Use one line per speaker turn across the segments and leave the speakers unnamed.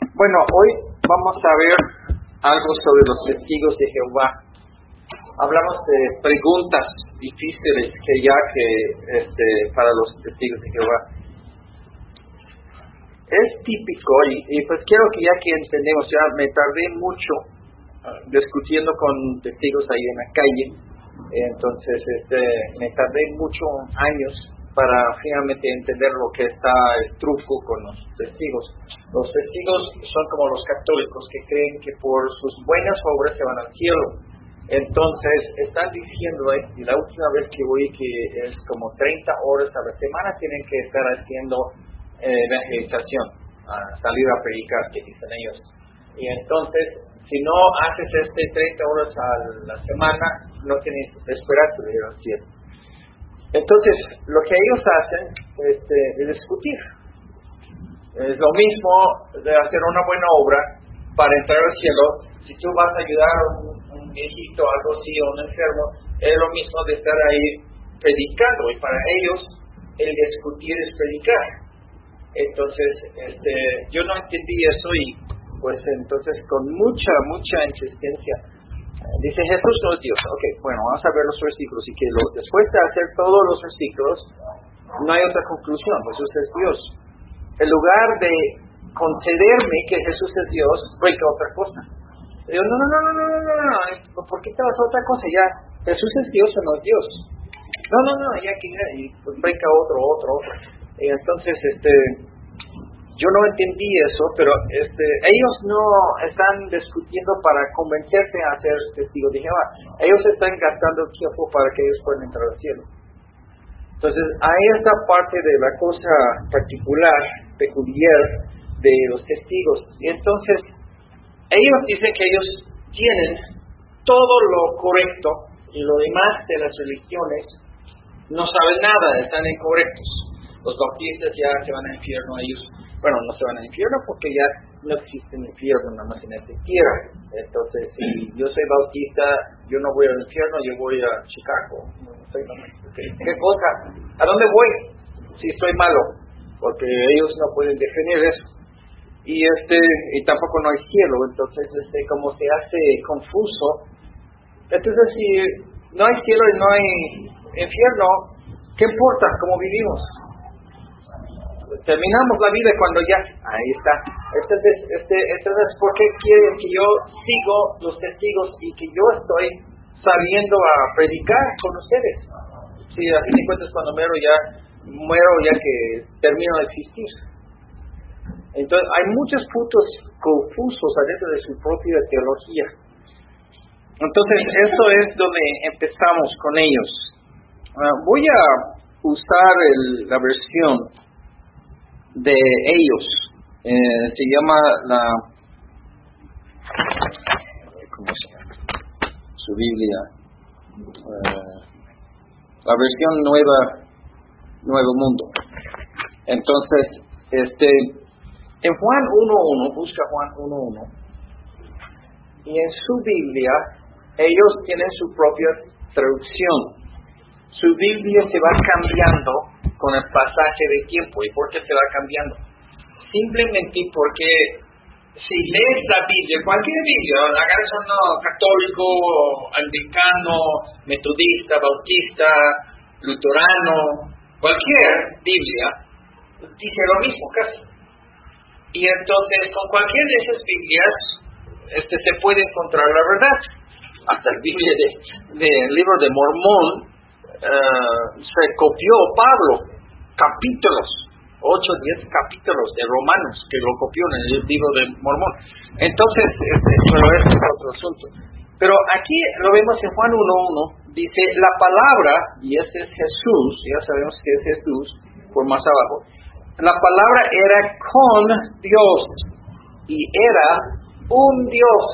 Bueno, hoy vamos a ver algo sobre los testigos de Jehová. Hablamos de preguntas difíciles que ya que este, para los testigos de Jehová. Es típico y, pues quiero que ya que entendemos, ya me tardé mucho ah, discutiendo con testigos ahí en la calle, entonces este, me tardé muchos años para finalmente entender lo que está el truco con los testigos. Los testigos son como los católicos que creen que por sus buenas obras se van al cielo. Entonces están diciendo, eh, y la última vez que voy que es como 30 horas a la semana tienen que estar haciendo eh, evangelización, salir a predicar, que dicen ellos. Y entonces, si no haces este 30 horas a la semana, no tienes esperanza de ir al cielo. Entonces, lo que ellos hacen este, es discutir. Es lo mismo de hacer una buena obra para entrar al cielo. Si tú vas a ayudar a un, viejito, algo así, o un enfermo, es lo mismo de estar ahí predicando. Y para ellos, el discutir es predicar. Entonces, este, yo no entendí eso y pues entonces con mucha, mucha insistencia Dice Jesús no es Dios. Ok, bueno, vamos a ver los versículos. Y que después de hacer todos los versículos, no hay otra conclusión. Jesús es Dios. En lugar de concederme que Jesús es Dios, break otra cosa. Digo, no, no, no, no, no, no, no, no, ¿por qué te vas a otra cosa? Ya, Jesús es Dios o no es Dios. No, no, no, ya que y pues break otro, otro, otro. Y entonces, este, yo no entendí eso, pero este, ellos no están discutiendo para convencerte a ser testigo de Jehová. Ellos están gastando tiempo para que ellos puedan entrar al cielo. Entonces, hay esta parte de la cosa particular, peculiar de los testigos. Y entonces, ellos dicen que ellos tienen todo lo correcto y lo demás de las religiones no saben nada, están incorrectos. Los bautistas ya se van al infierno, ellos bueno, no se van al infierno porque ya no existe un infierno nada más en esta tierra. Entonces, si yo soy bautista, yo no voy al infierno, yo voy a Chicago. ¿Qué cosa? ¿A dónde voy? Si estoy malo, porque ellos no pueden definir eso. Y este y tampoco no hay cielo, entonces este como se hace confuso. Entonces, si no hay cielo y no hay infierno, ¿qué importa cómo vivimos? Terminamos la vida cuando ya, ahí está. Entonces, este, entonces, ¿por qué quieren que yo sigo los testigos y que yo estoy saliendo a predicar con ustedes? Si a fin de cuentas cuando muero ya, muero ya que termino de existir. Entonces, hay muchos puntos confusos adentro de su propia teología. Entonces, eso es donde empezamos con ellos. Ah, voy a usar el, la versión de ellos. Eh, se llama la... Su Biblia. Eh, la versión nueva, Nuevo Mundo. Entonces, este, en Juan 1.1, busca Juan 1.1, y en su Biblia ellos tienen su propia traducción. Su Biblia se va cambiando con el pasaje de tiempo. ¿Y por qué se va cambiando? Simplemente porque si lees la Biblia, cualquier Biblia, hagas no católico, anglicano, metodista, bautista, luterano, cualquier Biblia, dice lo mismo casi. Y entonces con cualquier de esas Biblias este, se puede encontrar la verdad. Hasta el Biblia del de, libro de Mormón eh, se copió Pablo capítulos, 8 o 10 capítulos de Romanos que lo copió en el libro de Mormón. Entonces, este, pero ese es otro asunto. Pero aquí lo vemos en Juan 1.1, dice la palabra, y ese es Jesús, ya sabemos que es Jesús, por más abajo, la palabra era con Dios y era un Dios.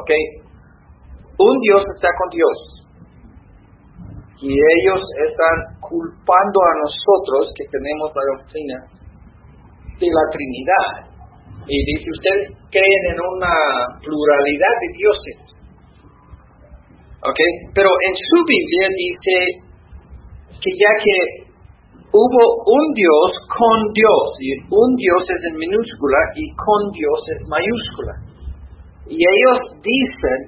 ¿Ok? Un Dios está con Dios y ellos están culpando a nosotros que tenemos la doctrina de la Trinidad. Y dice, ustedes creen en una pluralidad de dioses. ¿Ok? Pero en su Biblia dice que ya que hubo un Dios con Dios, y un Dios es en minúscula y con Dios es mayúscula. Y ellos dicen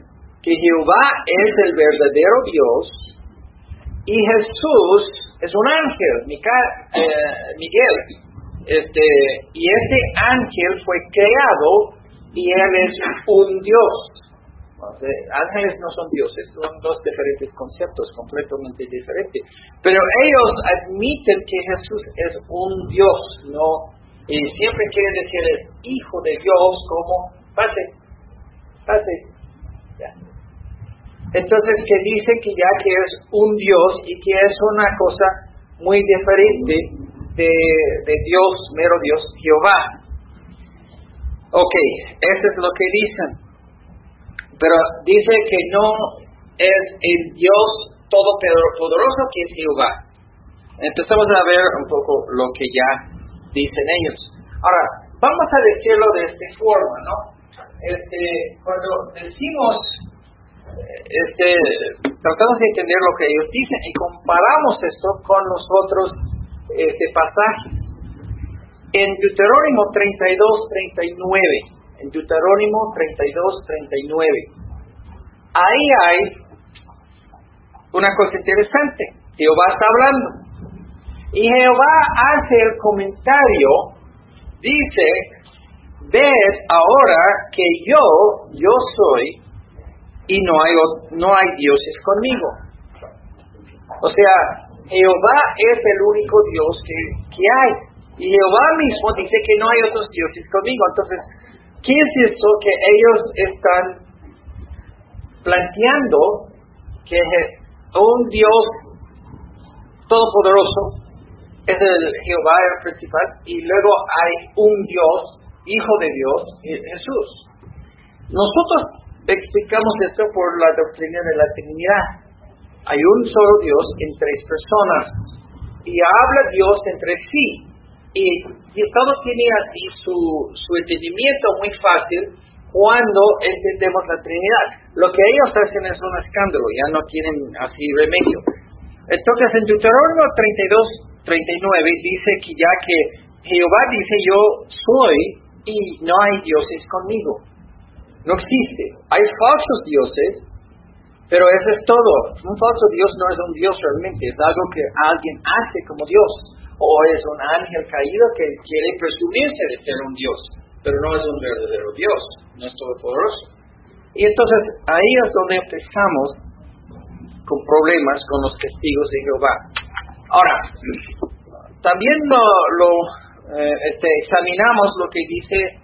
que Jehová es el verdadero Dios y Jesús es un ángel, eh, Miguel. Este, y este ángel fue creado y él es un Dios ángeles no son dioses, son dos diferentes conceptos completamente diferentes. Pero ellos admiten que Jesús es un Dios, no y siempre quieren decir el Hijo de Dios como pase, pase. Entonces que dice que ya que es un Dios y que es una cosa muy diferente de, Dios, mero Dios, Jehová. Ok, eso es lo que dicen pero dice que no es el Dios todopoderoso que es Jehová. Empezamos a ver un poco lo que ya dicen ellos. Ahora, vamos a decirlo de esta forma, ¿no? Este, cuando decimos, este, tratamos de entender lo que ellos dicen y comparamos esto con los otros este, pasajes. En Deuterónimo 32, 39, en Deuterónimo 32, 39. Ahí hay una cosa interesante. Jehová está hablando. Y Jehová hace el comentario, dice, ved ahora que yo, yo soy, y no hay, no hay dioses conmigo. O sea, Jehová es el único Dios que, que hay. Y Jehová mismo dice que no hay otros dioses conmigo. Entonces, ¿Qué es eso que ellos están planteando que un Dios todopoderoso es el Jehová el principal y luego hay un Dios, Hijo de Dios, Jesús? Nosotros explicamos esto por la doctrina de la Trinidad. Hay un solo Dios en tres personas y habla Dios entre sí y, todo tiene así su, su entendimiento muy fácil cuando entendemos la Trinidad. Lo que ellos hacen es un escándalo, ya no tienen así remedio. Entonces en Deuteronomio 32, 39 dice que ya que Jehová dice yo soy y no hay dioses conmigo. No existe. Hay falsos dioses, pero eso es todo. Un falso Dios no es un Dios realmente, es algo que alguien hace como Dios o es un ángel caído que quiere presumirse de ser un Dios, pero no es un verdadero Dios, no es todopoderoso. Y entonces ahí es donde empezamos con problemas con los testigos de Jehová. Ahora, también lo, eh, este, examinamos lo que dice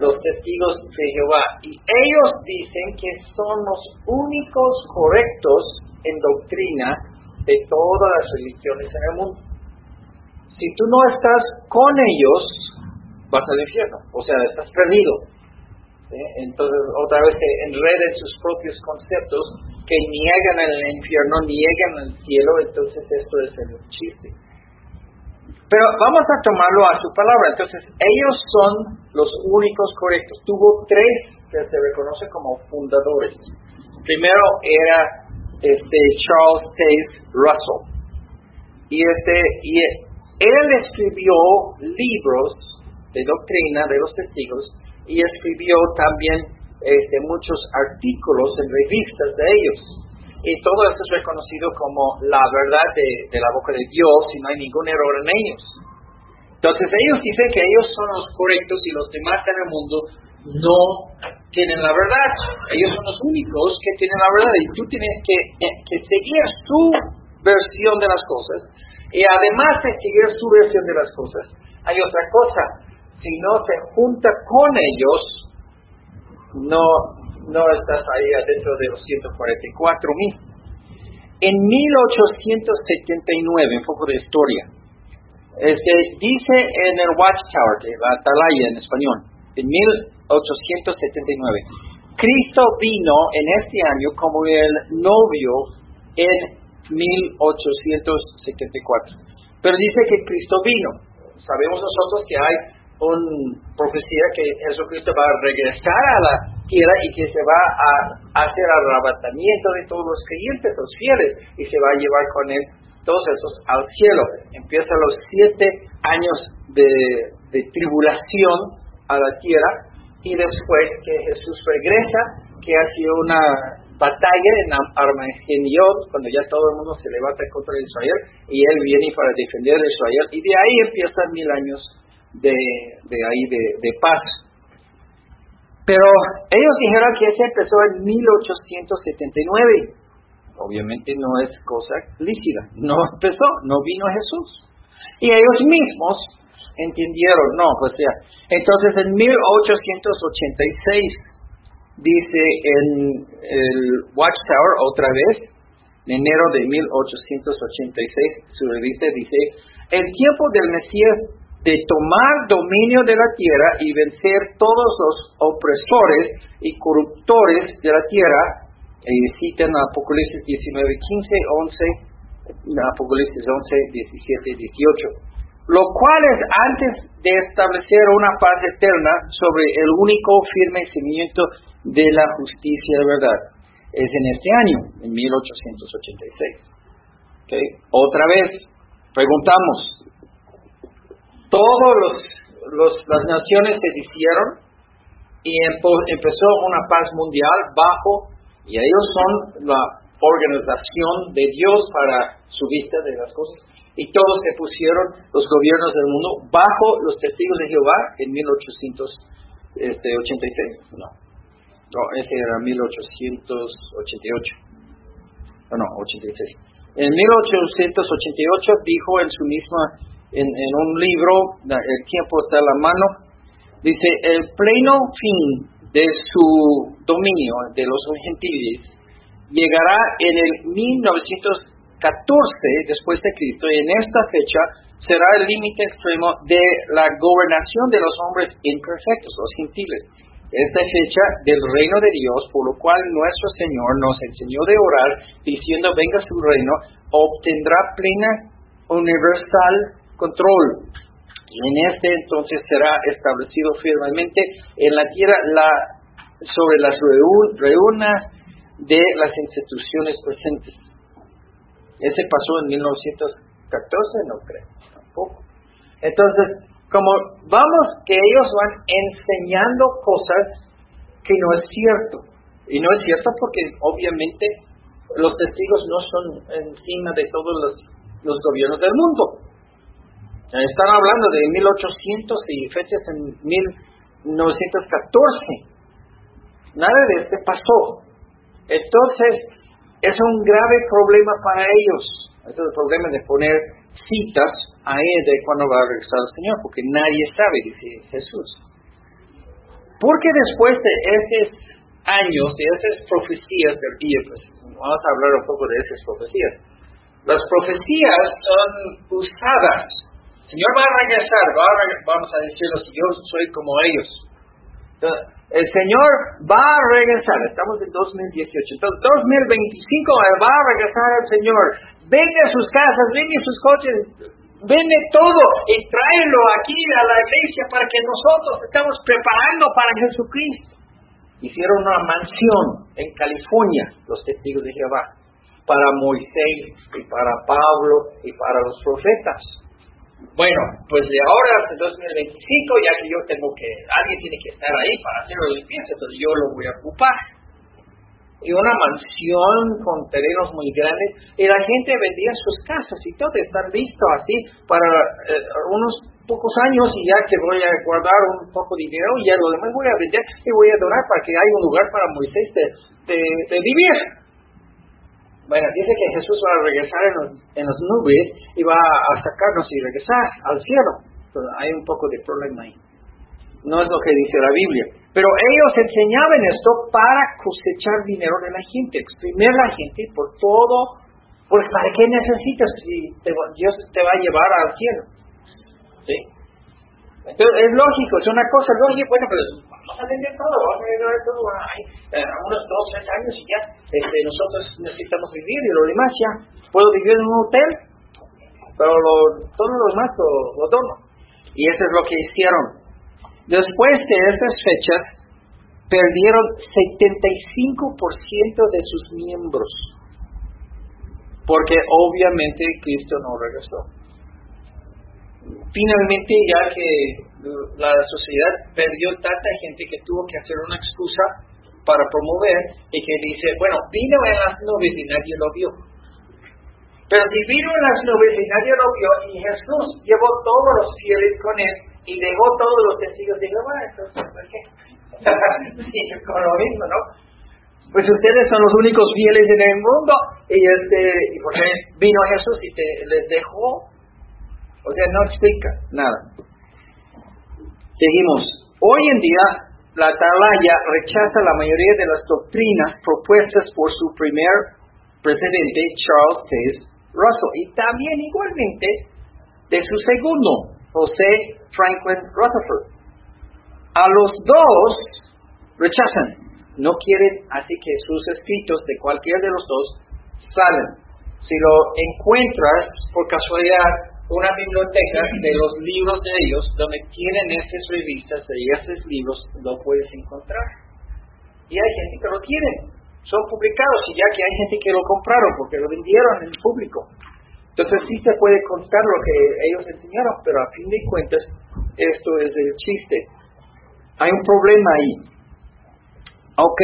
los testigos de Jehová y ellos dicen que son los únicos correctos en doctrina de todas las religiones en el mundo si tú no estás con ellos, vas al infierno, o sea, estás perdido. Entonces, otra vez se enreden sus propios conceptos que niegan el infierno, niegan el cielo, entonces esto es el chiste. Pero vamos a tomarlo a su palabra. Entonces, ellos son los únicos correctos. Tuvo tres que se reconoce como fundadores. Primero era este Charles Taze Russell. Y este y él escribió libros de doctrina de los testigos y escribió también este, muchos artículos en revistas de ellos. Y todo esto es reconocido como la verdad de, la boca de Dios y no hay ningún error en ellos. Entonces ellos dicen que ellos son los correctos y los demás en el mundo no tienen la verdad. Ellos son los únicos que tienen la verdad y tú tienes que, que seguir su versión de las cosas y además de seguir su versión de las cosas, hay otra cosa. Si no se junta con ellos, no, no estás ahí adentro de los 144 mil. En 1879, un poco de historia, este, dice en el Watchtower, la atalaya en español, en 1879, Cristo vino en este año como el novio en 1874. Pero dice que Cristo vino. Sabemos nosotros que hay una profecía que Jesucristo va a regresar a la tierra y que se va a hacer arrebatamiento de todos los creyentes, los fieles, y se va a llevar con él todos esos al cielo. Empiezan los siete años de, tribulación a la tierra y después que Jesús regresa, que ha sido una batalla en Armagedón, cuando ya todo el mundo se levanta contra Israel, y él viene para defender a Israel, y de ahí empiezan mil años de, ahí de, de paz. Pero ellos dijeron que ese empezó en 1879. Obviamente no es cosa lícita. No empezó, no vino Jesús. Y ellos mismos entendieron, no, pues ya. Entonces en 1886 dice el Watchtower otra vez, en enero de 1886, su revista dice, el tiempo del Mesías de tomar dominio de la tierra y vencer todos los opresores y corruptores de la tierra. Y citan Apocalipsis 19, 15, 11, Apocalipsis 11, 17, 18. Lo cual es antes de establecer una paz eterna sobre el único firme cimiento de la justicia de verdad. Es en este año, en 1886. ¿Okay? Otra vez, preguntamos, todos los, las naciones se hicieron y empezó una paz mundial bajo, y ellos son la organización de Dios para su vista de las cosas, y todos se pusieron los gobiernos del mundo bajo los testigos de Jehová en 1886. Este, no, no ese era 1888. No, no, 86. En 1888 dijo en su misma en, un libro, el tiempo está a la mano, dice, el pleno fin de su dominio de los gentiles llegará en el 1914 después de Cristo y en esta fecha será el límite extremo de la gobernación de los hombres imperfectos, los gentiles. Esta fecha del reino de Dios, por lo cual nuestro Señor nos enseñó de orar, diciendo, venga su reino, obtendrá plena, universal control. En este entonces será establecido firmemente en la tierra la, sobre las reunas de las instituciones presentes. Ese pasó en 1914, no creo, tampoco. Entonces, como vamos que ellos van enseñando cosas que no es cierto. Y no es cierto porque obviamente los testigos no son encima de todos los, los gobiernos del mundo. Están hablando de 1800 y fechas en 1914. Nada de este pasó. Entonces, es un grave problema para ellos. Es el problema de poner citas a él de cuando va a regresar el Señor, porque nadie sabe, dice Jesús. Porque después de esos años, de esas profecías del día, pues vamos a hablar un poco de esas profecías. Las profecías son usadas Señor va a regresar, vamos a decirlo, si yo soy como ellos. el Señor va a regresar, estamos en 2018, entonces 2025 va a regresar el Señor. Vende sus casas, vende sus coches, vende todo y tráelo aquí a la iglesia para que nosotros estamos preparando para Jesucristo. Hicieron una mansión en California, los testigos de Jehová, para Moisés y para Pablo y para los profetas. Bueno, pues de ahora hasta 2025, ya que yo tengo que, alguien tiene que estar ahí para hacer la limpieza, entonces yo lo voy a ocupar. Y una mansión con terrenos muy grandes, y la gente vendía sus casas y todo, estar listo así para eh, unos pocos años y ya que voy a guardar un poco de dinero y ya lo demás voy a vender y voy a donar para que haya un lugar para Moisés de vivir. Bueno, dice que Jesús va a regresar en, las nubes y va a sacarnos y regresar al cielo. Entonces, hay un poco de problema ahí. No es lo que dice la Biblia. Pero ellos enseñaban esto para cosechar dinero de la gente, exprimir la gente por todo. Pues, ¿para qué necesitas si Dios te va a llevar al cielo? ¿Sí? Entonces, es lógico, es una cosa lógica. Bueno, pero vamos a vender todo, vamos a vender todo. Hay eh, unos dos, tres años y ya este, nosotros necesitamos vivir y lo demás ya. ¿Puedo vivir en un hotel? Pero lo, todo lo demás lo, lo dono. Y eso es lo que hicieron. Después de estas fechas, perdieron 75% de sus miembros. porque obviamente Cristo no regresó. Finalmente, ya que la sociedad perdió tanta gente que tuvo que hacer una excusa para promover y que dice, bueno, vino en las nubes y nadie lo vio. Pero si vino en las nubes y nadie lo vio y Jesús llevó todos los fieles con él y dejó todos los testigos de Jehová, entonces, ¿por qué? con lo mismo, ¿no? Pues ustedes son los únicos fieles en el mundo y este y por vino Jesús y te les dejó o sea no explica nada seguimos hoy en día la atalaya rechaza la mayoría de las doctrinas propuestas por su primer presidente Charles T. Russell y también igualmente de su segundo José Franklin Rutherford a los dos rechazan no quieren así que sus escritos de cualquiera de los dos salen. Si lo encuentras por casualidad, una biblioteca de los libros de ellos, donde tienen esas revistas y esos libros, lo puedes encontrar. Y hay gente que lo tiene, son publicados y ya que hay gente que lo compraron porque lo vendieron en público. Entonces sí se puede contar lo que ellos enseñaron, pero a fin de cuentas esto es el chiste. Hay un problema ahí. Ok,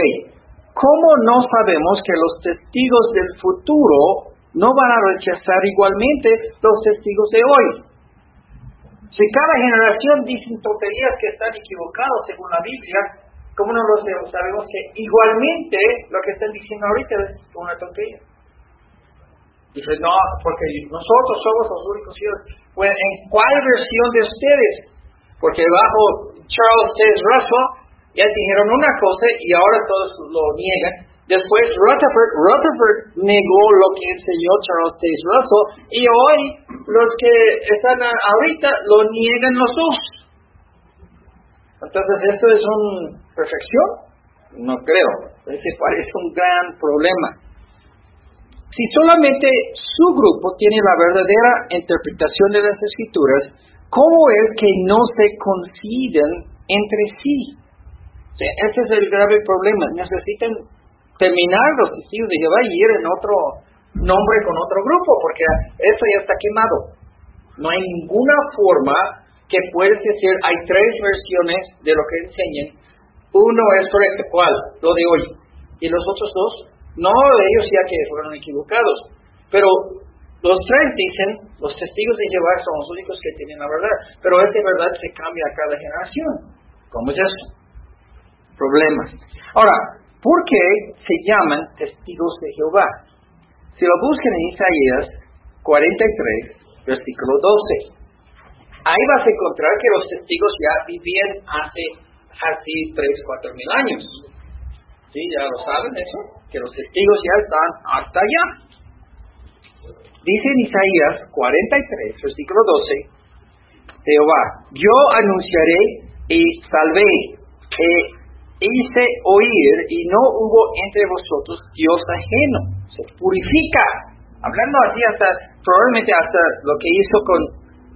¿cómo no sabemos que los testigos del futuro no van a rechazar igualmente los testigos de hoy? Si cada generación dice tonterías que están equivocados según la Biblia, ¿cómo no lo sabemos? Que igualmente lo que están diciendo ahorita es una tontería. Dice, no, porque nosotros somos los únicos hijos. ¿en cuál versión de ustedes? Porque bajo Charles T. Russell, ya dijeron una cosa y ahora todos lo niegan. Después Rutherford, Rutherford negó lo que enseñó Charles Taze Russell y hoy los que están ahorita lo niegan los dos. Entonces, ¿esto es una perfección? No creo. Ese parece un gran problema. Si solamente su grupo tiene la verdadera interpretación de las escrituras, ¿cómo es que no se coinciden entre sí? ese es el grave problema. Necesitan terminar los testigos de Jehová y ir en otro nombre con otro grupo, porque eso ya está quemado. No hay ninguna forma que puedes decir, hay tres versiones de lo que enseñan. Uno es correcto, ¿cuál? Lo de hoy. Y los otros dos, no, ellos ya que fueron equivocados. Pero los tres dicen, los testigos de Jehová son los únicos que tienen la verdad. Pero esa verdad se cambia a cada generación. ¿Cómo es eso? problemas. Ahora, ¿por qué se llaman testigos de Jehová? Si lo buscan en Isaías 43, versículo 12, ahí vas a encontrar que los testigos ya vivían hace así 3, 4 mil años. ¿Sí? Ya lo saben eso, que los testigos ya están hasta allá. Dice en Isaías 43, versículo 12, Jehová, yo anunciaré y salvé, que hice oír y no hubo entre vosotros Dios ajeno. Se purifica. Hablando así hasta, probablemente hasta lo que hizo con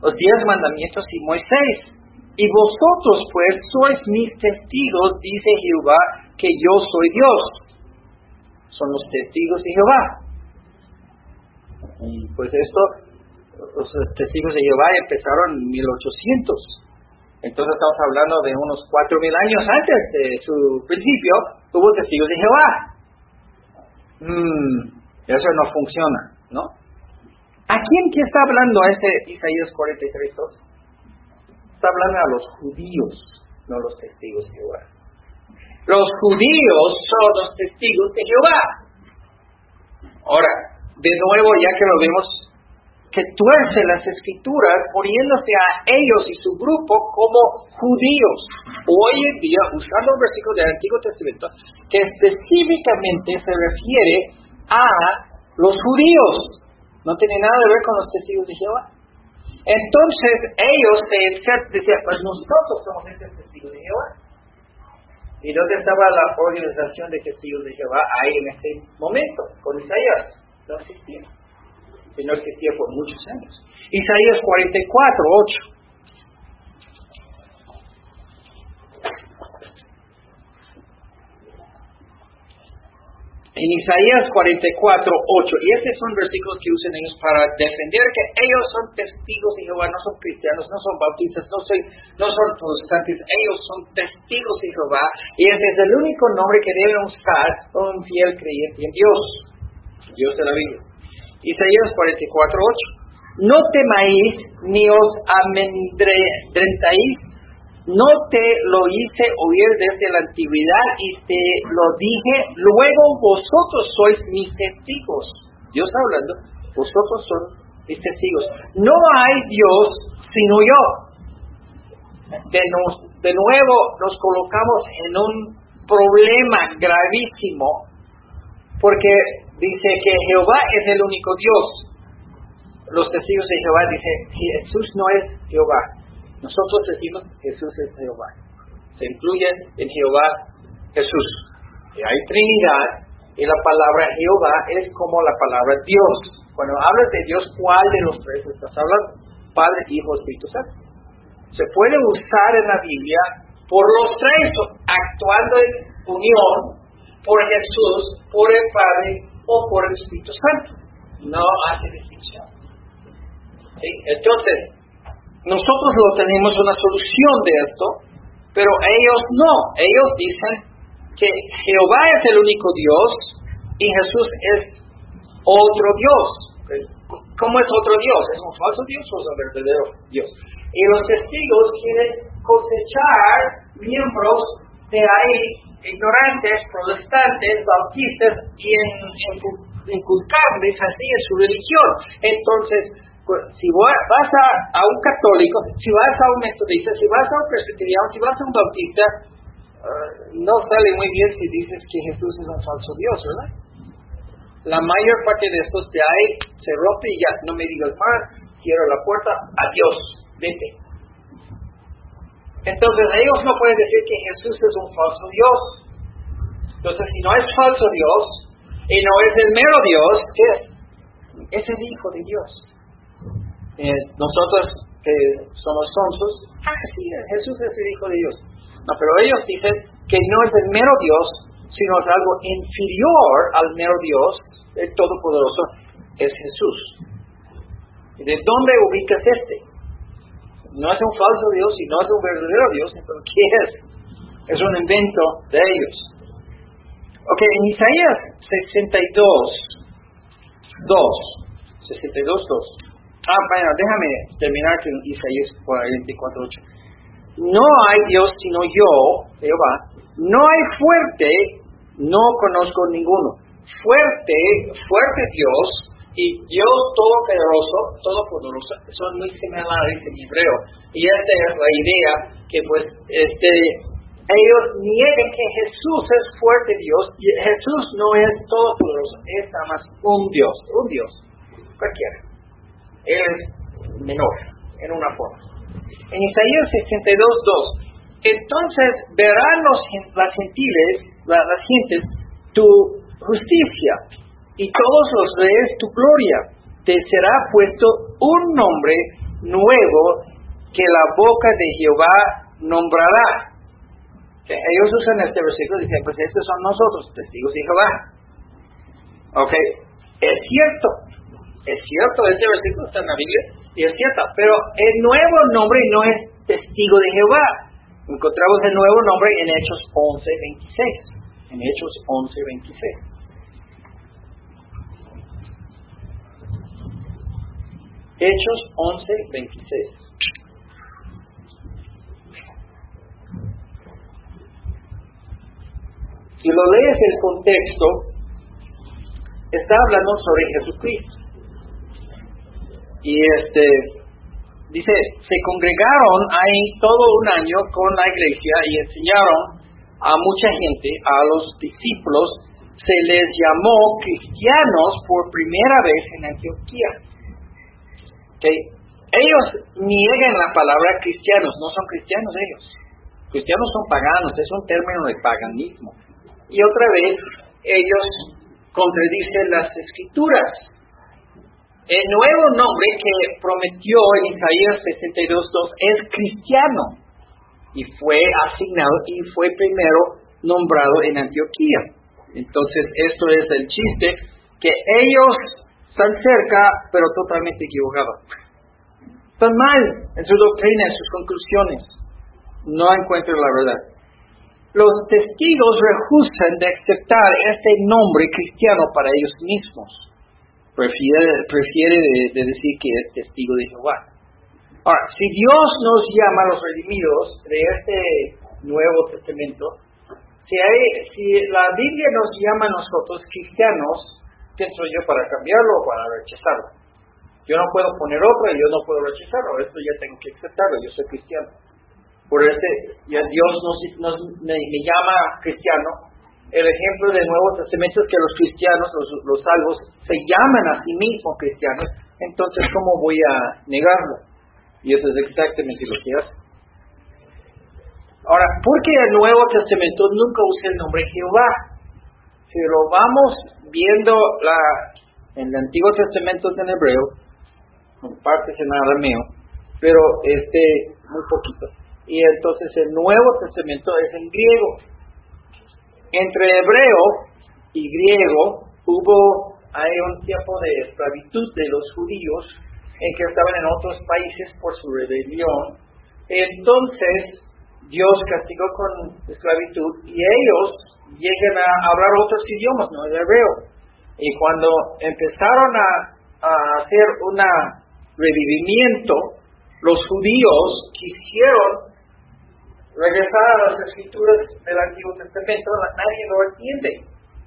los diez mandamientos y Moisés. Y vosotros pues sois mis testigos, dice Jehová, que yo soy Dios. Son los testigos de Jehová. Y pues esto, los testigos de Jehová empezaron en 1800 entonces estamos hablando de unos cuatro mil años antes de su principio, tuvo testigos de Jehová. Mm, eso no funciona, ¿no? ¿A quién que está hablando este Isaías 43, 2? Está hablando a los judíos, no los testigos de Jehová. Los judíos son los testigos de Jehová. Ahora, de nuevo, ya que lo vemos que tuerce las escrituras poniéndose a ellos y su grupo como judíos. Hoy en día, usando un versículo del Antiguo Testamento, que específicamente se refiere a los judíos. No tiene nada que ver con los testigos de Jehová. Entonces ellos se decían, pues nosotros somos esos testigos de Jehová. ¿Y dónde estaba la organización de testigos de Jehová ahí en ese momento? Con Isaías. No existía que no existía por muchos años. Isaías 44, 8. en Isaías 44, 8, y estos son versículos que usan ellos para defender que ellos son testigos de Jehová, no son cristianos, no son bautistas, no, son, no son protestantes, ellos son testigos de Jehová, y ese es el único nombre que debe usar un fiel creyente en Dios, Dios de la Biblia. Isaías 44, 8. No temáis ni os amedrentáis no te lo hice oír desde la antigüedad y te lo dije, luego vosotros sois mis testigos. Dios hablando, vosotros son mis testigos. No hay Dios sino yo. De, de nuevo nos colocamos en un problema gravísimo porque dice que Jehová es el único Dios. Los testigos de Jehová dicen, Jesús no es Jehová, nosotros decimos Jesús es Jehová. Se incluye en Jehová Jesús. Y hay Trinidad y la palabra Jehová es como la palabra Dios. Cuando hablas de Dios, ¿cuál de los tres estás hablando? Padre, Hijo, Espíritu Santo. Se puede usar en la Biblia por los tres, actuando en unión por Jesús, por el Padre o por el Espíritu Santo. No hace distinción. Entonces, nosotros lo tenemos una solución de esto, pero ellos no. Ellos dicen que Jehová es el único Dios y Jesús es otro Dios. ¿Cómo es otro Dios? ¿Es un falso Dios o es un verdadero Dios? Y los testigos quieren cosechar miembros de ahí, ignorantes, protestantes, bautistas, y en, inculcarles así en su religión. Entonces, pues, si vas a, un católico, si vas a un metodista, si vas a un presbiteriano, si vas a un bautista, eh, no sale muy bien si dices que Jesús es un falso Dios, ¿verdad? La mayor parte de estos de ahí se rompe y ya, no me digas más, cierro la puerta, adiós, vete. Entonces ellos no pueden decir que Jesús es un falso Dios. Entonces si no es falso Dios y no es el mero Dios, ¿qué es? Es el Hijo de Dios. Eh, nosotros que somos sonsos, ah, sí, Jesús es el Hijo de Dios. No, pero ellos dicen que no es el mero Dios, sino es algo inferior al mero Dios, el Todopoderoso, es Jesús. ¿De dónde ubicas este? No es un falso Dios y no es un verdadero Dios, entonces ¿qué es? Es un invento de ellos. Ok, en Isaías 62, 2, 62, 2. Ah, bueno, déjame terminar con Isaías 44.8. No hay Dios sino yo, Jehová. No hay fuerte, no conozco ninguno. Fuerte, fuerte Dios y Dios todopoderoso, todopoderoso, son muy similares en hebreo. Y esta es la idea que pues este ellos niegan que Jesús es fuerte Dios y Jesús no es todopoderoso, es nada más un Dios, un Dios, cualquiera es menor, en una forma. En Isaías 62, 2, entonces verán los, las gentiles, las gentes, tu justicia y todos los reyes tu gloria. Te será puesto un nombre nuevo que la boca de Jehová nombrará. Ellos usan este versículo y dicen, pues estos son nosotros, testigos de Jehová. Ok, es cierto, es cierto, este versículo está en la Biblia y es cierto, pero el nuevo nombre no es testigo de Jehová. Encontramos el nuevo nombre en Hechos 11:26. En Hechos 11:26. Hechos 11:26. Si lo lees el contexto, está hablando sobre Jesucristo. Y este, dice, se congregaron ahí todo un año con la iglesia y enseñaron a mucha gente, a los discípulos, se les llamó cristianos por primera vez en Antioquía. Okay. Ellos niegan la palabra cristianos, no son cristianos ellos. Cristianos son paganos, es un término de paganismo. Y otra vez, ellos contradicen las escrituras. El nuevo nombre que prometió en Isaías 62.2 es cristiano y fue asignado y fue primero nombrado en Antioquía. Entonces, esto es el chiste, que ellos están cerca, pero totalmente equivocados. Están mal en su doctrina, en sus conclusiones. No encuentran la verdad. Los testigos rehusan de aceptar este nombre cristiano para ellos mismos. Prefiere, prefiere de, decir que es testigo de Jehová. Ahora, si Dios nos llama a los redimidos de este Nuevo Testamento, si, hay, si la Biblia nos llama a nosotros cristianos, ¿quién soy yo para cambiarlo o para rechazarlo? Yo no puedo poner otro y yo no puedo rechazarlo, esto ya tengo que aceptarlo, yo soy cristiano. Por este, ya Dios nos, me, llama cristiano. El ejemplo del Nuevo Testamento es que los cristianos, los, los salvos, se llaman a sí mismos cristianos, entonces ¿cómo voy a negarlo? Y eso es exactamente lo que hace. Ahora, ¿por qué el Nuevo Testamento nunca usa el nombre Jehová? Si lo vamos viendo en el Antiguo Testamento en hebreo, en partes en arameo, pero este, muy poquito. Y entonces el Nuevo Testamento es en griego. Entre hebreo y griego hubo hay un tiempo de esclavitud de los judíos en que estaban en otros países por su rebelión. Entonces Dios castigó con esclavitud y ellos llegan a hablar otros idiomas, no el hebreo. Y cuando empezaron a, hacer un revivimiento, los judíos quisieron regresar a las escrituras del Antiguo Testamento, nadie lo entiende.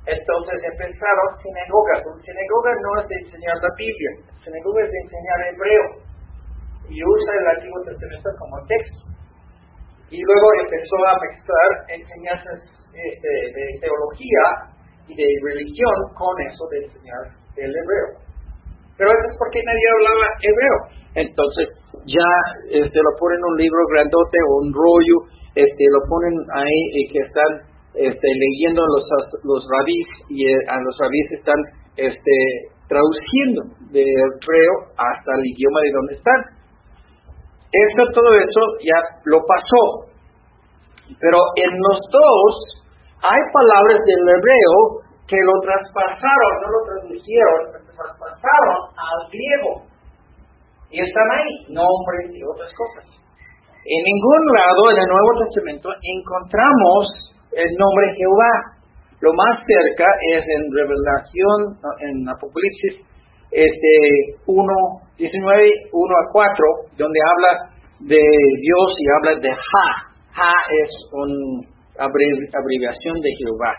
Entonces empezaron sinagogas. Un sinagoga no es de enseñar la Biblia, sinagoga es de enseñar hebreo. Y usa el Antiguo Testamento como texto. Y luego empezó a mezclar enseñanzas de, teología y de religión con eso de enseñar el hebreo. Pero eso es porque nadie hablaba hebreo. Entonces ya este, lo ponen en un libro grandote o un rollo, este, lo ponen ahí y que están este, leyendo los, los rabís y eh, a los rabís están este, traduciendo de hebreo hasta el idioma de donde están. Esto, todo eso ya lo pasó. Pero en los dos hay palabras del hebreo que lo traspasaron, no lo traducieron, lo traspasaron al griego. Y están ahí, nombres y otras cosas. En ningún lado en el Nuevo Testamento encontramos el nombre Jehová. Lo más cerca es en Revelación, en Apocalipsis este 1, 19, 1 a 4, donde habla de Dios y habla de Ja. Ja es una abreviación de Jehová.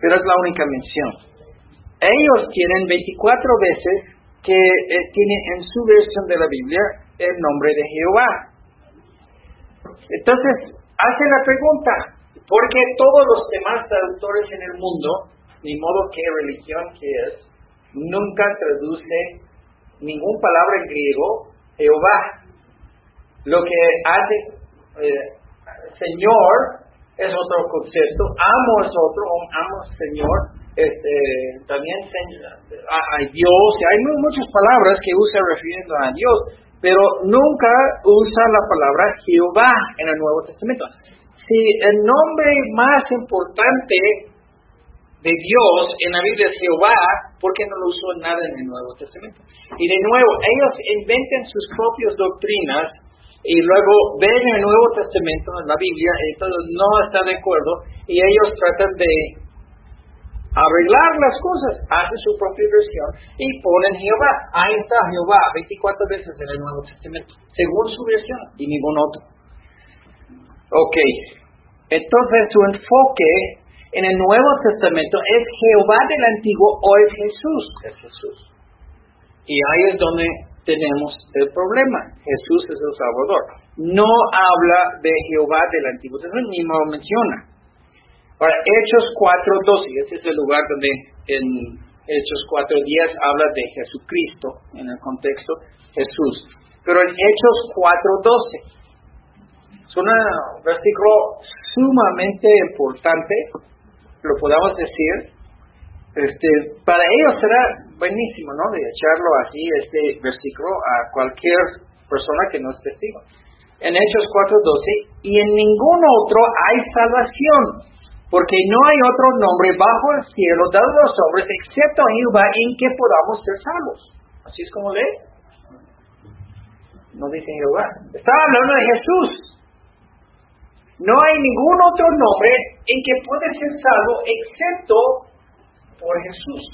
Pero es la única mención. Ellos tienen 24 veces que eh, tienen en su versión de la Biblia el nombre de Jehová. Entonces, hace la pregunta, ¿por qué todos los demás traductores en el mundo, ni modo qué religión que es, nunca traduce ninguna palabra en griego Jehová. Lo que hace eh, Señor es otro concepto, amo es otro, amo Señor, este, también hay Dios, hay muchas palabras que usa refiriendo a Dios, pero nunca usa la palabra Jehová en el Nuevo Testamento. Si el nombre más importante de Dios en la Biblia es Jehová, ¿por qué no lo usó nada en el Nuevo Testamento? Y de nuevo, ellos inventan sus propias doctrinas y luego ven en el Nuevo Testamento, en la Biblia, y entonces no están de acuerdo y ellos tratan de arreglar las cosas, hacen su propia versión y ponen Jehová. Ahí está Jehová 24 veces en el Nuevo Testamento, según su versión y ningún otro. Ok, entonces su enfoque en el Nuevo Testamento es Jehová del Antiguo o es Jesús, es Jesús. Y ahí es donde tenemos el problema. Jesús es el Salvador. No habla de Jehová del Antiguo Testamento, ni lo menciona. Ahora, Hechos 4.12, ese es el lugar donde en Hechos 4.10 habla de Jesucristo, en el contexto Jesús. Pero en Hechos 4.12 es un versículo sumamente importante lo podamos decir, este, para ellos será buenísimo, ¿no? De echarlo así, este versículo, a cualquier persona que no es testigo. En Hechos 4.12, y en ningún otro hay salvación, porque no hay otro nombre bajo el cielo dado a los hombres excepto a Jehová en que podamos ser salvos. Así es como lee. No dice Jehová. Está hablando de Jesús. No hay ningún otro nombre en que puede ser salvo excepto por Jesús.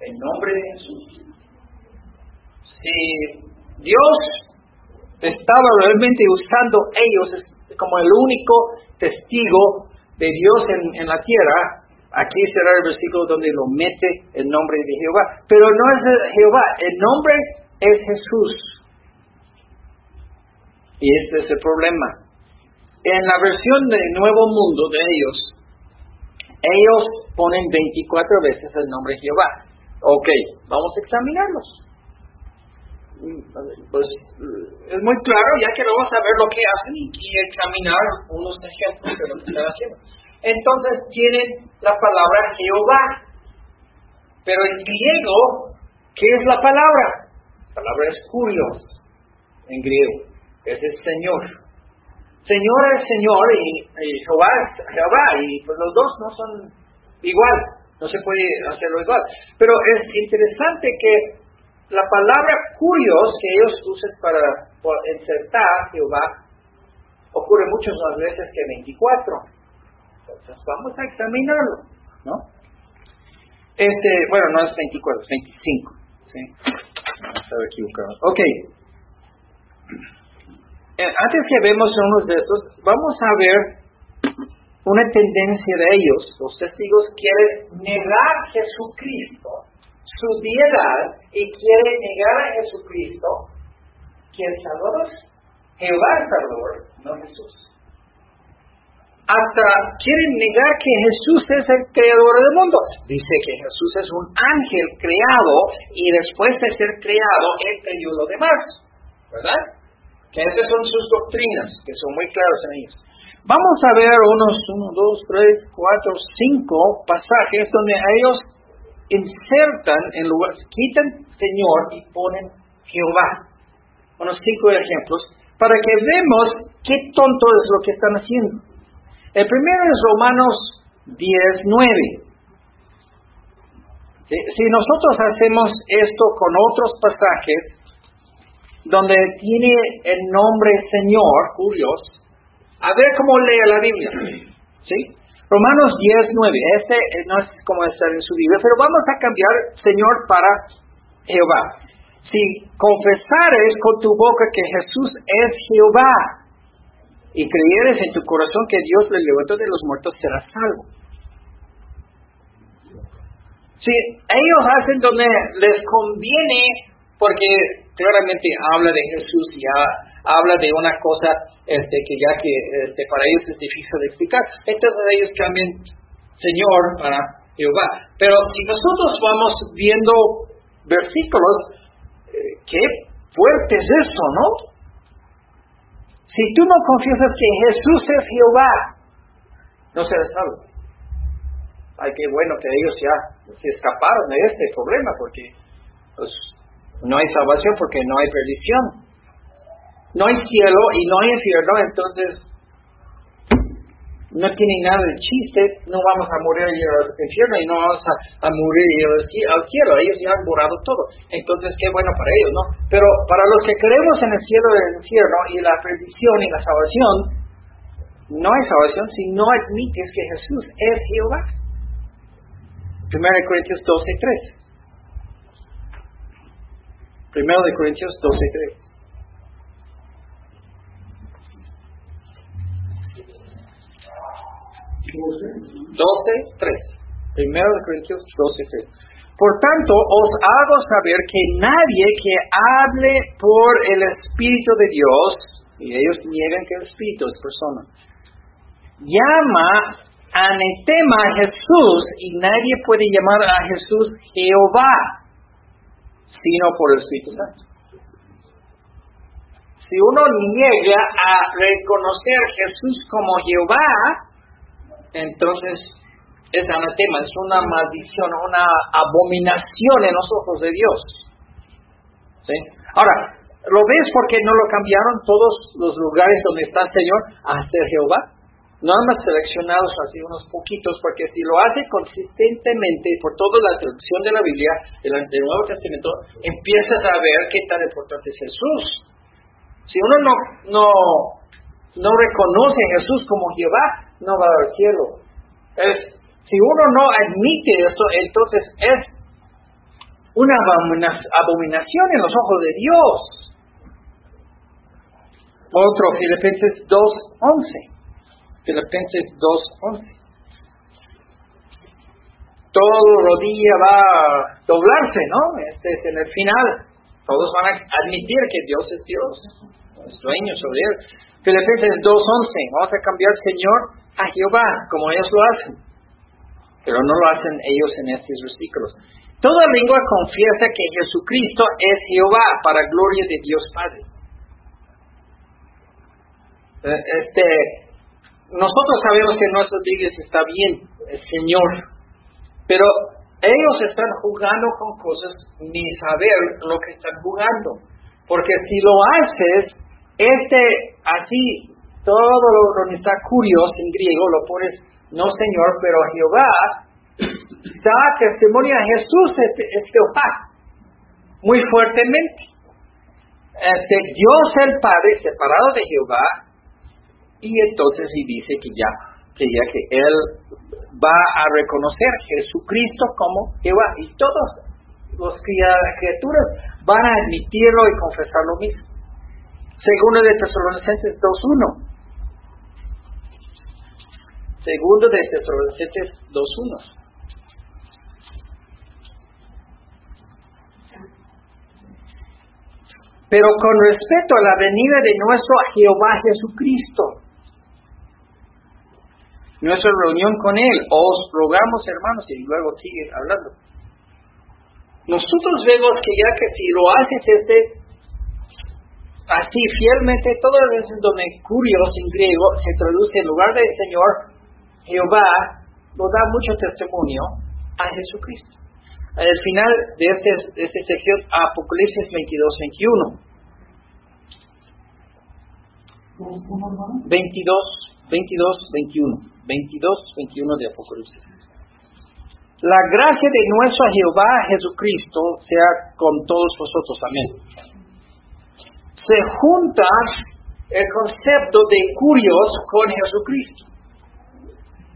El nombre de Jesús. Si Dios estaba realmente usando ellos como el único testigo de Dios en, la tierra, aquí será el versículo donde lo mete el nombre de Jehová. Pero no es Jehová, el nombre es Jesús. Y este es el problema. En la versión del Nuevo Mundo de ellos, ellos ponen 24 veces el nombre de Jehová. Ok, vamos a examinarlos. Pues es muy claro, ya que vamos a ver lo que hacen y, examinar unos ejemplos de lo que están haciendo. Entonces tienen la palabra Jehová. Pero en griego, ¿qué es la palabra? La palabra es curios en griego. Es el Señor. Señor es Señor y, Jehová es Jehová. Y pues los dos no son igual. No se puede hacerlo igual. Pero es interesante que la palabra curios que ellos usan para, insertar Jehová ocurre muchas más veces que 24. Entonces vamos a examinarlo, ¿no? Este, bueno, no es 24, es 25. ¿sí? Estaba equivocado. Ok. Eh, antes que vemos unos de estos, vamos a ver una tendencia de ellos. Los testigos quieren negar Jesucristo su diedad y quiere negar a Jesucristo, ¿quién Salvador? Jehová es Salvador, no Jesús. Hasta quieren negar que Jesús es el creador del mundo. Dice que Jesús es un ángel creado y después de ser creado, él creyó lo demás. ¿Verdad? Esas son sus doctrinas, que son muy claras en ellos. Vamos a ver unos 1, 2, 3, 4, 5 pasajes donde ellos insertan en lugar, quitan Señor y ponen Jehová. Unos cinco ejemplos para que vemos qué tonto es lo que están haciendo. El primero es Romanos 10, 9. Si nosotros hacemos esto con otros pasajes, donde tiene el nombre Señor, Dios, a ver cómo lee la Biblia. ¿Sí? Romanos 10, 9. Este eh, no es como estar en su Biblia, pero vamos a cambiar Señor para Jehová. Si confesares con tu boca que Jesús es Jehová y creyeres en tu corazón que Dios le levantó de los muertos, serás salvo. Si ellos hacen donde les conviene, porque claramente habla de Jesús y habla de una cosa este, que ya que este, para ellos es difícil de explicar. Entonces ellos cambian Señor para Jehová. Pero si nosotros vamos viendo versículos, eh, qué fuerte es eso, ¿no? Si tú no confiesas que Jesús es Jehová, no serás salvo. Ay, qué bueno que ellos ya se escaparon de este problema, porque pues, no hay salvación porque no hay perdición no hay cielo y no hay infierno, entonces no tiene nada de chiste, no vamos a morir y al infierno y no vamos a, morir y al cielo, ellos ya han borrado todo, entonces qué bueno para ellos, ¿no? Pero para los que creemos en el cielo y el infierno y la perdición y la salvación, no hay salvación si no admites que Jesús es Jehová. 1 Corintios 12, 3. 1 Corintios 12, 3. 12, 3. Primero de Corintios 12, 3. Por tanto, os hago saber que nadie que hable por el Espíritu de Dios, y ellos niegan que el Espíritu es persona, llama anetema a Jesús y nadie puede llamar a Jesús Jehová, sino por el Espíritu Santo. Si uno niega a reconocer a Jesús como Jehová, entonces es anatema, es una maldición, una abominación en los ojos de Dios. ¿Sí? Ahora, ¿lo ves porque no lo cambiaron todos los lugares donde está el Señor a ser Jehová? Nada más seleccionados así unos poquitos, porque si lo hace consistentemente por toda la traducción de la Biblia, del, Nuevo Testamento, empiezas a ver qué tan importante es Jesús. Si uno no, no, no reconoce a Jesús como Jehová, no va al cielo. Es, si uno no admite esto, entonces es una abominación en los ojos de Dios. Otro, Filipenses 2.11. Filipenses 2.11. Todo rodilla va a doblarse, ¿no? Este es en el final. Todos van a admitir que Dios es Dios, es dueño sobre él. Filipenses 2.11. Vamos a cambiar Señor a Jehová, como ellos lo hacen. Pero no lo hacen ellos en estos versículos. Toda lengua confiesa que Jesucristo es Jehová para gloria de Dios Padre. Eh, este, nosotros sabemos que nuestras Biblia está bien, el Señor, pero ellos están jugando con cosas ni saber lo que están jugando. Porque si lo haces, este así, todo lo que está curioso en griego lo pones, no Señor, pero Jehová, da testimonio a Jesús es, Jehová, muy fuertemente. Este, Dios el Padre, separado de Jehová, y entonces y dice que ya, que ya que él va a reconocer Jesucristo como Jehová y todos los criaturas van a admitirlo y confesar lo mismo. Segundo de Tesalonicenses 2.1. Segundo de Tesalonicenses 2.1. Pero con respecto a la venida de nuestro Jehová Jesucristo, nuestra reunión con Él. Os rogamos, hermanos, y luego sigue hablando. Nosotros vemos que ya que si lo haces este así fielmente, todas las veces donde curios en griego se traduce en lugar de Señor, Jehová, lo da mucho testimonio a Jesucristo. Al final de, este, de esta sección, Apocalipsis 22, 21. 22, 22, 21. 22, 21 de Apocalipsis. La gracia de nuestro Jehová Jesucristo sea con todos vosotros. Amén. Se junta el concepto de curios con Jesucristo.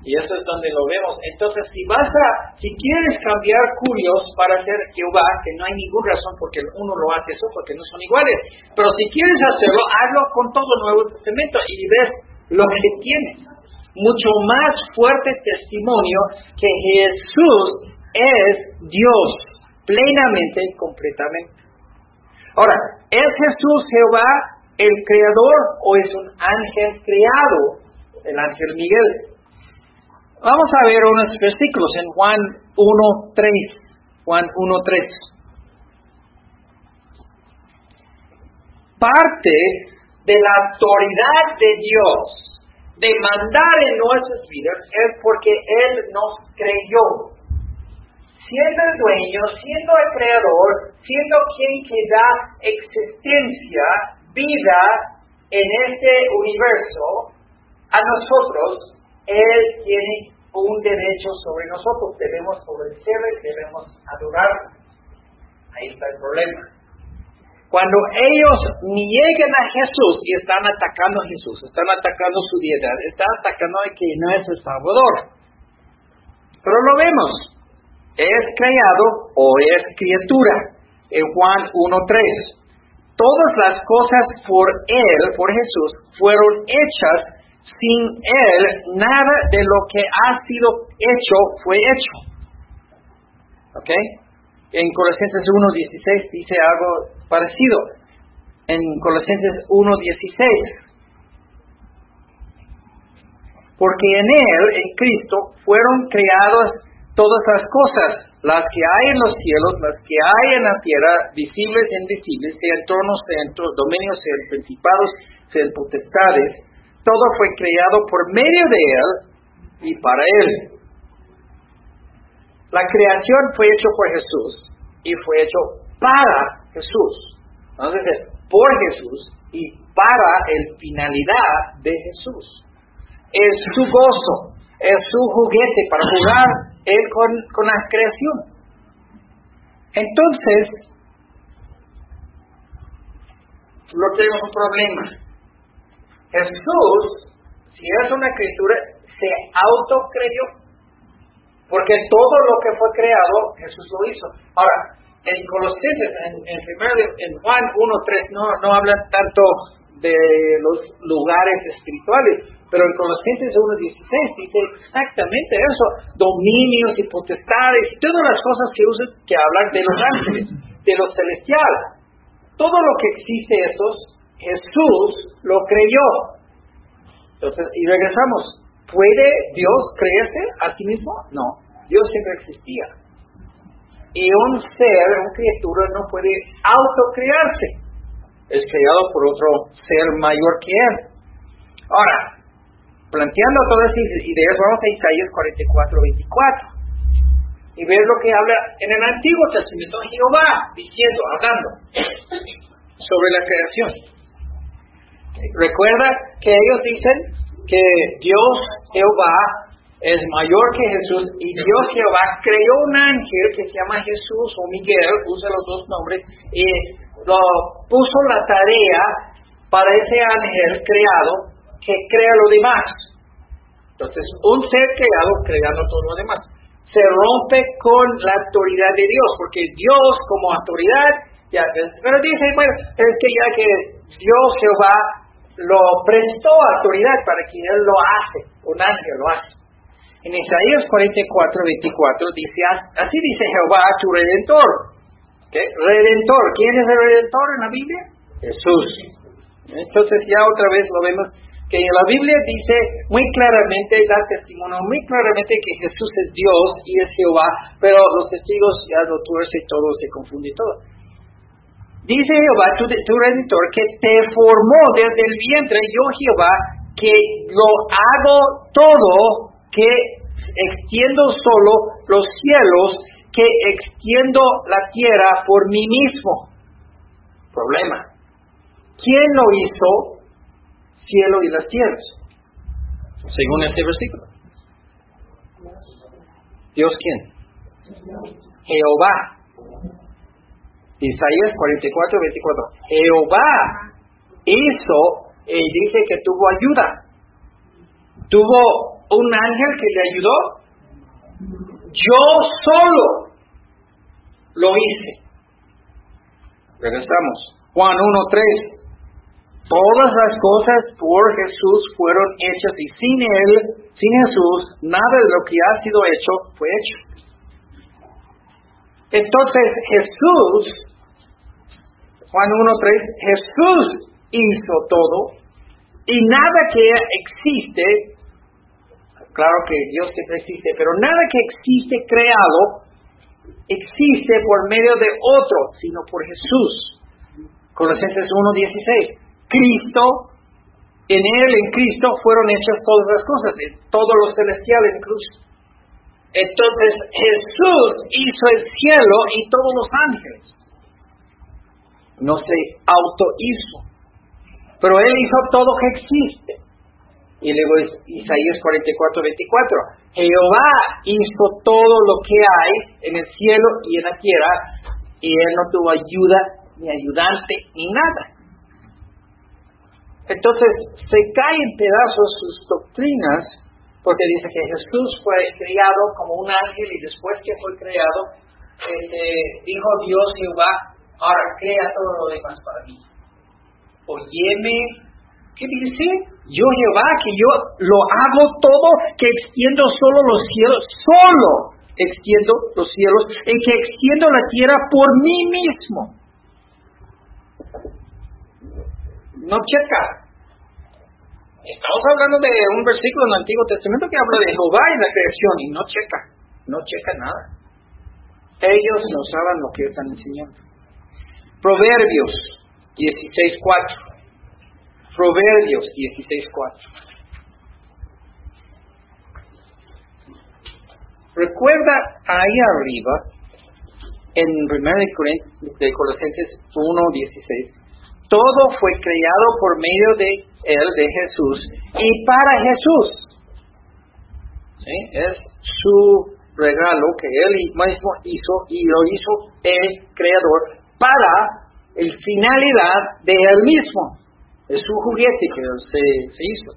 Y eso es donde lo vemos. Entonces, si vas a, si quieres cambiar curios para ser Jehová, que no hay ninguna razón porque uno lo hace eso, porque no son iguales. Pero si quieres hacerlo, hazlo con todo Nuevo Testamento y ves lo que tienes mucho más fuerte testimonio que Jesús es Dios, plenamente y completamente. Ahora, ¿es Jesús Jehová el creador o es un ángel creado, el ángel Miguel? Vamos a ver unos versículos en Juan 1.3. Juan 1.3. Parte de la autoridad de Dios de mandar en nuestras vidas es porque Él nos creyó. Siendo el dueño, siendo el creador, siendo quien que da existencia, vida en este universo, a nosotros, Él tiene un derecho sobre nosotros. Debemos obedecerle, debemos adorar. Ahí está el problema. Cuando ellos niegan a Jesús y están atacando a Jesús, están atacando su dieta, están atacando a que no es el Salvador. Pero lo vemos, es creado o es criatura. En Juan 1.3. Todas las cosas por Él, por Jesús, fueron hechas. Sin Él, nada de lo que ha sido hecho fue hecho. ¿Ok? En Colosenses 1.16 dice algo parecido. En Colosenses 1.16. Porque en Él, en Cristo, fueron creadas todas las cosas, las que hay en los cielos, las que hay en la tierra, visibles e invisibles, sean tronos, sean dominios, sean principados, sean potestades. Todo fue creado por medio de Él y para Él. La creación fue hecho por Jesús y fue hecho para Jesús. Entonces por Jesús y para el finalidad de Jesús. es su gozo, es su juguete para jugar él con, la creación. Entonces, no tenemos un problema. Jesús, si es una criatura, se autocreyó. Porque todo lo que fue creado, Jesús lo hizo. Ahora, en Colosenses, en, en, Juan 1.3, no, no habla tanto de los lugares espirituales, pero en Colosenses 1.16 dice exactamente eso, dominios y potestades, todas las cosas que usan, que hablan de los ángeles, de los celestiales todo lo que existe esos, Jesús lo creyó. Entonces, y regresamos. ¿Puede Dios creerse a sí mismo? No. Dios siempre existía. Y un ser, una criatura, no puede autocrearse. Es creado por otro ser mayor que él. Ahora, planteando todas esas ideas, vamos a Isaías 44, 24 y ver lo que habla en el Antiguo Testamento Jehová, diciendo, hablando sobre la creación. Recuerda que ellos dicen que Dios Jehová es mayor que Jesús y Dios Jehová creó un ángel que se llama Jesús o Miguel, usa los dos nombres, y lo puso la tarea para ese ángel creado que crea lo demás. Entonces, un ser creado creando todo lo demás. Se rompe con la autoridad de Dios, porque Dios como autoridad ya, pero dice, bueno, es que ya que Dios Jehová lo prestó autoridad para que Él lo hace, un ángel lo hace. En Isaías 44, 24 dice, así dice Jehová, tu redentor. ¿Qué? Redentor. ¿Quién es el redentor en la Biblia? Jesús. Entonces ya otra vez lo vemos que en la Biblia dice muy claramente, da testimonio muy claramente que Jesús es Dios y es Jehová, pero los testigos ya lo tuercen todo, se confunde todo. Dice Jehová, tu, tu redentor, que te formó desde el vientre, yo Jehová, que lo hago todo, que extiendo solo los cielos, que extiendo la tierra por mí mismo. Problema. ¿Quién lo hizo? Cielo y las tierras. Según este versículo. ¿Dios quién? Jehová. Isaías 44, 24. Jehová hizo y dice que tuvo ayuda. Tuvo un ángel que le ayudó. Yo solo lo hice. Regresamos. Juan 1.3. Todas las cosas por Jesús fueron hechas y sin Él, sin Jesús, nada de lo que ha sido hecho fue hecho. Entonces Jesús Juan 1.3, Jesús hizo todo y nada que existe, claro que Dios siempre existe, pero nada que existe creado existe por medio de otro, sino por Jesús. Colosenses 1.16, Cristo, en Él, en Cristo, fueron hechas todas las cosas, todo lo celestial incluso. Entonces Jesús hizo el cielo y todos los ángeles no se autohizo, pero Él hizo todo que existe. Y luego Isaías 44, 24, Jehová hizo todo lo que hay en el cielo y en la tierra, y Él no tuvo ayuda, ni ayudante, ni nada. Entonces se caen en pedazos sus doctrinas, porque dice que Jesús fue criado como un ángel y después que fue creado, este, dijo Dios Jehová, Ahora crea todo lo demás para mí. Oyeme, ¿qué dice? Yo Jehová, que yo lo hago todo, que extiendo solo los cielos, solo extiendo los cielos, en que extiendo la tierra por mí mismo. No checa. Estamos hablando de un versículo en el Antiguo Testamento que habla de Jehová y la creación y no checa, no checa nada. Ellos no saben lo que están enseñando. Proverbios 16.4. Proverbios 16.4. Recuerda ahí arriba, en 1 de Colosenses 1.16, todo fue creado por medio de Él, de Jesús, y para Jesús. ¿Sí? Es su regalo que él mismo hizo y lo hizo el creador para el finalidad de él mismo. Es su juguete que se, se hizo.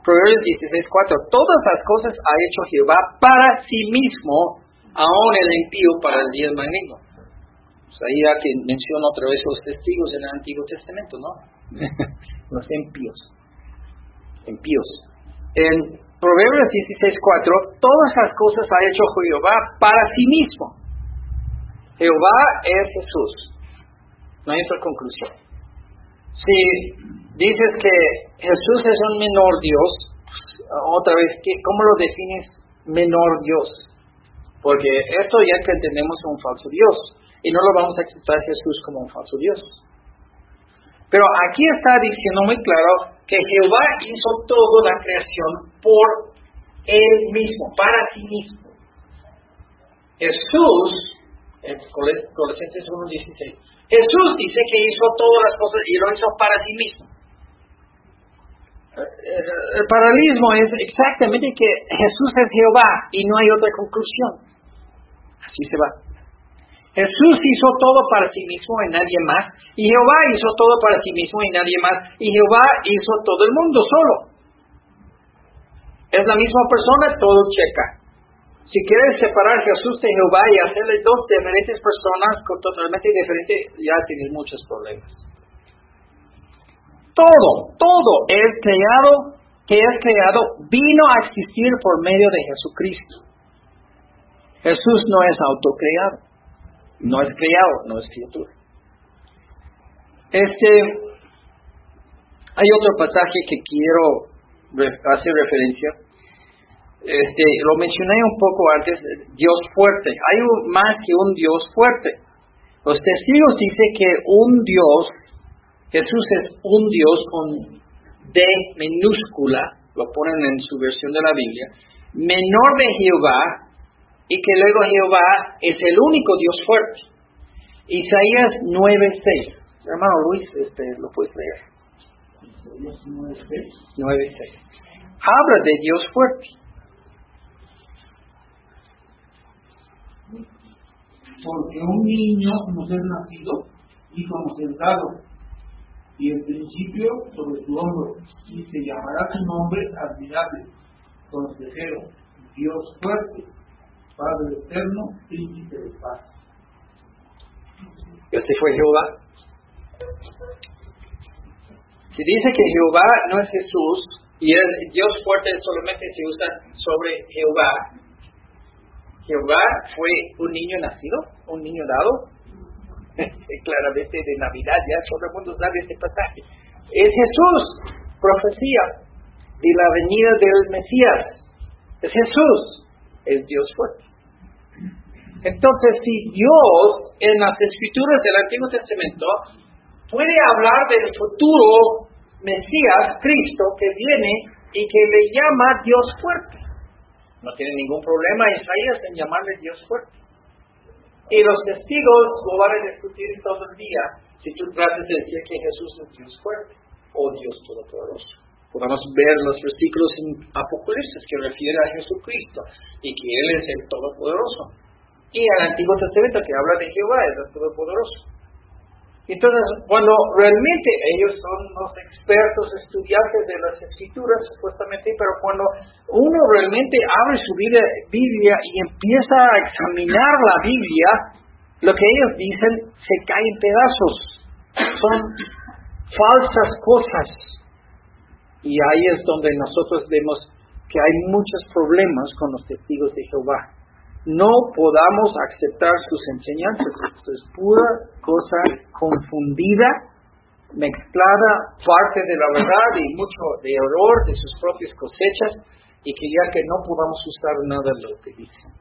Proverbios 16.4 Todas las cosas ha hecho Jehová para sí mismo, aún el impío para el día maligno. Pues ahí ya que menciona otra vez los testigos en el Antiguo Testamento, ¿no? los impíos. Impíos. En Proverbios 16.4 Todas las cosas ha hecho Jehová para sí mismo. Jehová es Jesús. No hay otra conclusión. Si dices que Jesús es un menor Dios, pues, otra vez, ¿cómo lo defines menor Dios? Porque esto ya que entendemos un falso Dios y no lo vamos a aceptar Jesús como un falso Dios. Pero aquí está diciendo muy claro que Jehová hizo toda la creación por él mismo, para sí mismo. Jesús, en Colosenses 1.16, Jesús dice que hizo todas las cosas y lo hizo para sí mismo. El paralelismo es exactamente que Jesús es Jehová y no hay otra conclusión. Así se va. Jesús hizo todo para sí mismo y nadie más. Y Jehová hizo todo para sí mismo y nadie más. Y Jehová hizo todo el mundo solo. Es la misma persona, todo checa. Si quieres separar Jesús de Jehová y hacerle dos diferentes personas totalmente diferentes, ya tienes muchos problemas. Todo, todo es creado, que es creado, vino a existir por medio de Jesucristo. Jesús no es autocreado, no es creado, no es criatura. Este, hay otro pasaje que quiero hacer referencia este, lo mencioné un poco antes, Dios fuerte. Hay más que un Dios fuerte. Los testigos dicen que un Dios, Jesús es un Dios con D minúscula, lo ponen en su versión de la Biblia, menor de Jehová, y que luego Jehová es el único Dios fuerte. Isaías 9.6. Hermano Luis, este, lo puedes leer. 9.6. Habla de Dios fuerte.
Porque un niño nos es nacido, es dado, y el principio sobre su hombro, y se llamará su nombre admirable, consejero, Dios fuerte, Padre eterno, príncipe de paz.
Este fue Jehová. Si dice que Jehová no es Jesús y el Dios fuerte solamente se usa sobre Jehová, Jehová fue un niño nacido, un niño dado, claramente de Navidad, ya todo el mundo sabe este pasaje. Es Jesús, profecía de la venida del Mesías. Es Jesús, es Dios fuerte. Entonces, si Dios en las escrituras del Antiguo Testamento puede hablar del futuro Mesías, Cristo, que viene y que le llama Dios fuerte, no tiene ningún problema Isaías en llamarle Dios fuerte. Y los testigos lo van a discutir todo el día si tú tratas de decir que Jesús es Dios fuerte o Dios todopoderoso. Podemos ver los versículos en Apocalipsis que refiere a Jesucristo y que Él es el Todopoderoso. Y al Antiguo Testamento que habla de Jehová, es el Todopoderoso. Entonces, cuando realmente ellos son los expertos estudiantes de las escrituras, supuestamente, pero cuando uno realmente abre su Biblia y empieza a examinar la Biblia, lo que ellos dicen se cae en pedazos. Son falsas cosas. Y ahí es donde nosotros vemos que hay muchos problemas con los testigos de Jehová no podamos aceptar sus enseñanzas. Esto es pura cosa confundida, mezclada, parte de la verdad y mucho de error de sus propias cosechas, y que ya que no podamos usar nada de lo que dicen.